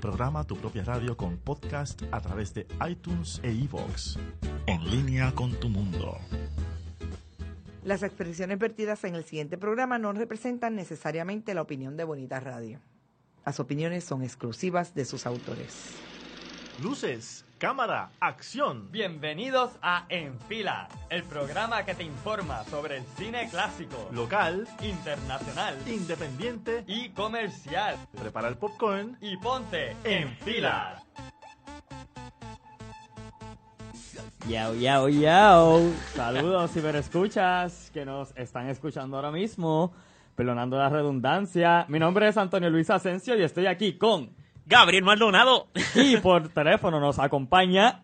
Programa tu propia radio con podcast a través de iTunes e iVoox. En línea con tu mundo. Las expresiones vertidas en el siguiente programa no representan necesariamente la opinión de Bonita Radio. Las opiniones son exclusivas de sus autores. Luces, cámara, acción. Bienvenidos a En Fila, el programa que te informa sobre el cine clásico, Local, internacional independiente. y comercial. Prepara el popcorn. Y ponte en fila. Yao, yao, yao. Saludos ciberescuchas que nos están escuchando ahora mismo. Perdonando la redundancia. Mi nombre es Antonio Luis Asensio y estoy aquí con... Gabriel Maldonado. Y por teléfono nos acompaña...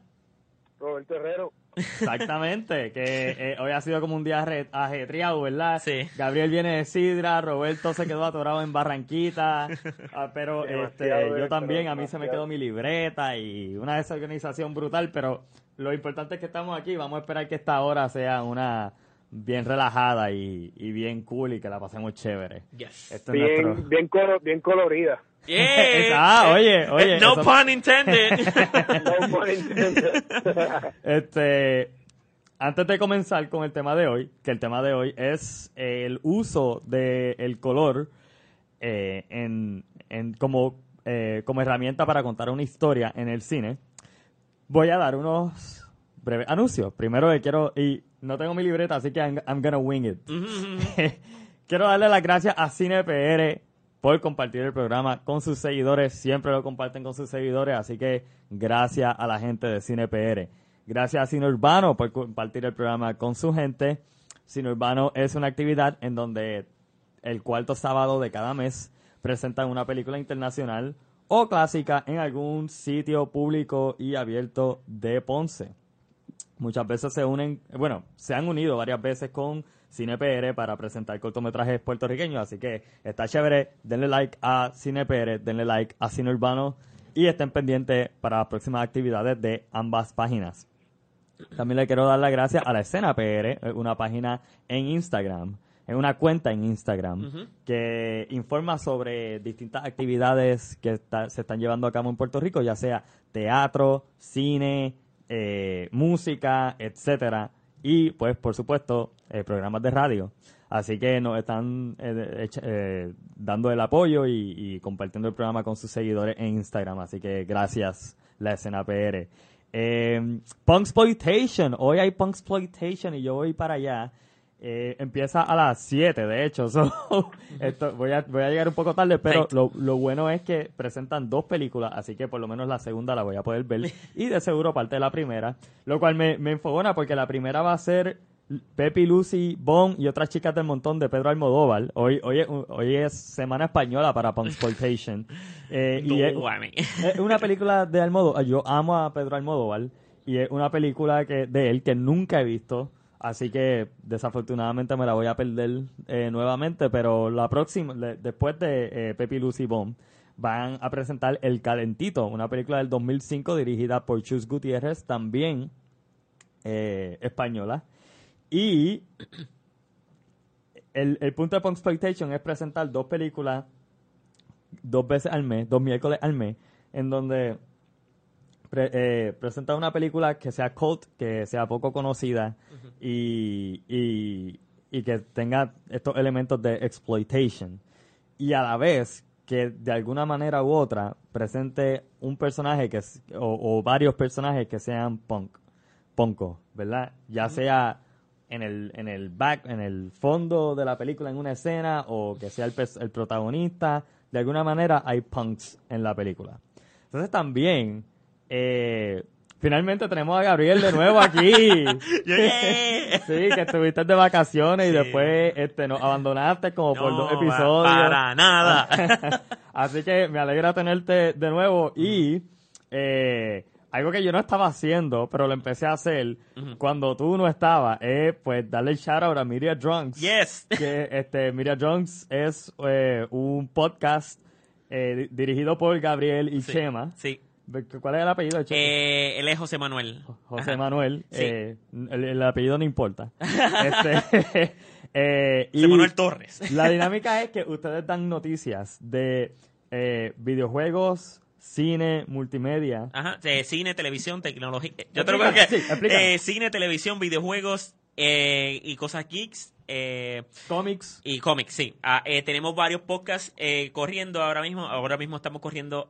Roberto Herrero. Exactamente, que eh, hoy ha sido como un día ajetreado, ¿verdad? Sí. Gabriel viene de Sidra, Roberto se quedó atorado en Barranquita, ah, pero este, yo también, a mí se me quedó mi libreta y una desorganización brutal, pero lo importante es que estamos aquí, vamos a esperar que esta hora sea una bien relajada y, y bien cool y que la pasemos chévere. Yes. Este es nuestro... Bien, bien, colo- bien colorida. Yeah. Ah, oye, oye, No eso- pun intended. No pun intended. Este, antes de comenzar con el tema de hoy, que el tema de hoy es el uso del color eh, en, en- como, eh, como herramienta para contar una historia en el cine, voy a dar unos breves anuncios. Primero que quiero, y no tengo mi libreta, así que I'm, I'm gonna wing it. Quiero darle las gracias a CinePR por compartir el programa con sus seguidores. Siempre lo comparten con sus seguidores, así que gracias a la gente de CinePR. Gracias a Cine Urbano por compartir el programa con su gente. Cine Urbano es una actividad en donde el cuarto sábado de cada mes presentan una película internacional o clásica en algún sitio público y abierto de Ponce muchas veces se unen, bueno, se han unido varias veces con CinePR para presentar cortometrajes puertorriqueños, así que está chévere, denle like a CinePR, denle like a Cine Urbano y estén pendientes para las próximas actividades de ambas páginas. También le quiero dar las gracias a la escena PR, una página en Instagram, en una cuenta en Instagram, que informa sobre distintas actividades que está- se están llevando a cabo en Puerto Rico, ya sea teatro, cine, eh, música, etcétera, y pues por supuesto eh, programas de radio. Así que nos están eh, eh, dando el apoyo y, y compartiendo el programa con sus seguidores en Instagram. Así que gracias, la escena PR. Eh, Punksploitation. Hoy hay Punksploitation y yo voy para allá. Eh, empieza a las 7, de hecho. So, esto, voy, a, voy a llegar un poco tarde, pero lo, lo bueno es que presentan dos películas, así que por lo menos la segunda la voy a poder ver. Y de seguro parte de la primera. Lo cual me, me enfogona porque la primera va a ser Pepi, Lucy, Bon y otras chicas del montón de Pedro Almodóvar. Hoy, hoy, es, hoy es semana española para Punksploitation. Eh, y es una película de Almodóvar. Yo amo a Pedro Almodóvar. Y es una película que de él que nunca he visto. Así que desafortunadamente me la voy a perder eh, nuevamente. Pero la próxima, después de eh, Pepi Lucy Bomb, van a presentar El Calentito, una película del 2005 dirigida por Chus Gutiérrez, también eh, española. Y el, el punto de Punksploitation es presentar dos películas dos veces al mes, dos miércoles al mes, en donde pre- eh, presenta una película que sea cult, que sea poco conocida y, y, y que tenga estos elementos de exploitation. Y a la vez que de alguna manera u otra presente un personaje que es- o, o varios personajes que sean punk, ponco, ¿verdad? Ya sea en el, en el back, en el fondo de la película, en una escena, o que sea el, el protagonista, de alguna manera hay punks en la película. Entonces también, eh, finalmente tenemos a Gabriel de nuevo aquí. Yeah. sí, que estuviste de vacaciones y después este, nos abandonaste como por dos episodios. Para nada. Así que me alegra tenerte de nuevo y eh, algo que yo no estaba haciendo, pero lo empecé a hacer cuando tú no estabas, es pues darle el shout out a Media Drunks. yes. Que este, Media Drunks es eh, un podcast eh, di- dirigido por Gabriel y Sí. Chema. Sí. ¿Cuál es el apellido de? Eh, él es José Manuel. José Ajá. Manuel. Sí. eh, el, el apellido no importa. Este, eh, y José Manuel Torres. la dinámica es que ustedes dan noticias de eh, videojuegos, cine, multimedia. Ajá, eh, cine, televisión, tecnología. Yo te lo que sí, cine, televisión, videojuegos y cosas geeks eh, Comics. y cómics, sí. Ah, eh, tenemos varios podcasts eh, corriendo ahora mismo. Ahora mismo estamos corriendo.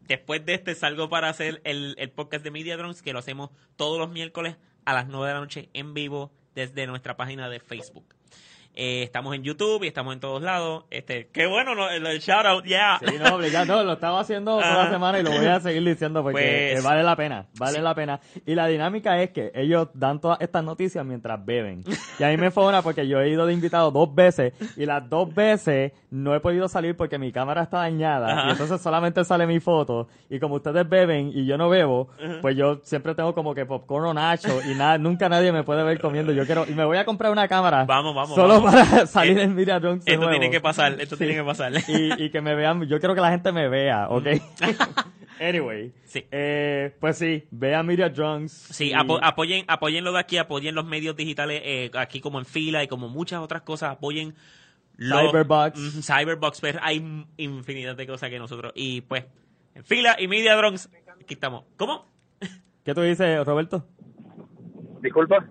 Después de este salgo para hacer el, el podcast de Media Drones que lo hacemos todos los miércoles a las 9 de la noche en vivo desde nuestra página de Facebook. Eh, estamos en YouTube y estamos en todos lados. Este, qué bueno ¿no? el, el shout out, yeah. Sí, no, obligado. No, lo estaba haciendo toda la semana y lo voy a seguir diciendo porque Pues- eh, vale la pena, vale Sí. la pena. Y la dinámica es que ellos dan todas estas noticias mientras beben. Y a mí me fue una porque yo he ido de invitado dos veces y las dos veces no he podido salir porque mi cámara está dañada Ajá. y entonces solamente sale mi foto y como ustedes beben y yo no bebo, pues yo siempre tengo como que popcorn o nacho y nada, nunca nadie me puede ver comiendo. Yo quiero y me voy a comprar una cámara. Vamos, vamos, Solo vamos. Para salir Eh, en Media Drunks de Esto nuevo. tiene que pasar, esto Sí. tiene que pasar. y, y que me vean, yo quiero que la gente me vea, ¿ok? anyway, Sí. eh, pues sí, vean Media Drunks. Sí, y- apo- apoyen, apoyen lo de aquí, apoyen los medios digitales, eh, aquí como en fila y como muchas otras cosas, apoyen lo- Cyberbox. Ujú, Cyberbox, pero hay m- infinidad de cosas que nosotros, y pues, en fila y Media Drones, aquí estamos. ¿Cómo? ¿Qué tú dices, Roberto? Disculpa.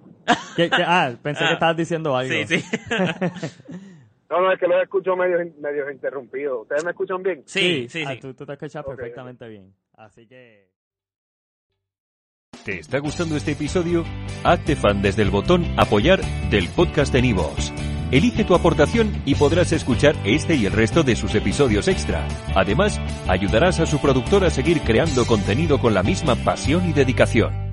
¿Qué- qué- ah, pensé Ah. que estabas diciendo algo. Sí, sí. No, no, es que los escucho medio, medio interrumpidos. ¿Ustedes me escuchan bien? sí, sí, ah, sí. tú, tú te escuchas Ok, perfectamente bien. Así que... ¿Te está gustando este episodio? Hazte fan desde el botón Apoyar del podcast de Nivos. Elige tu aportación y podrás escuchar este y el resto de sus episodios extra. Además, ayudarás a su productor a seguir creando contenido con la misma pasión y dedicación.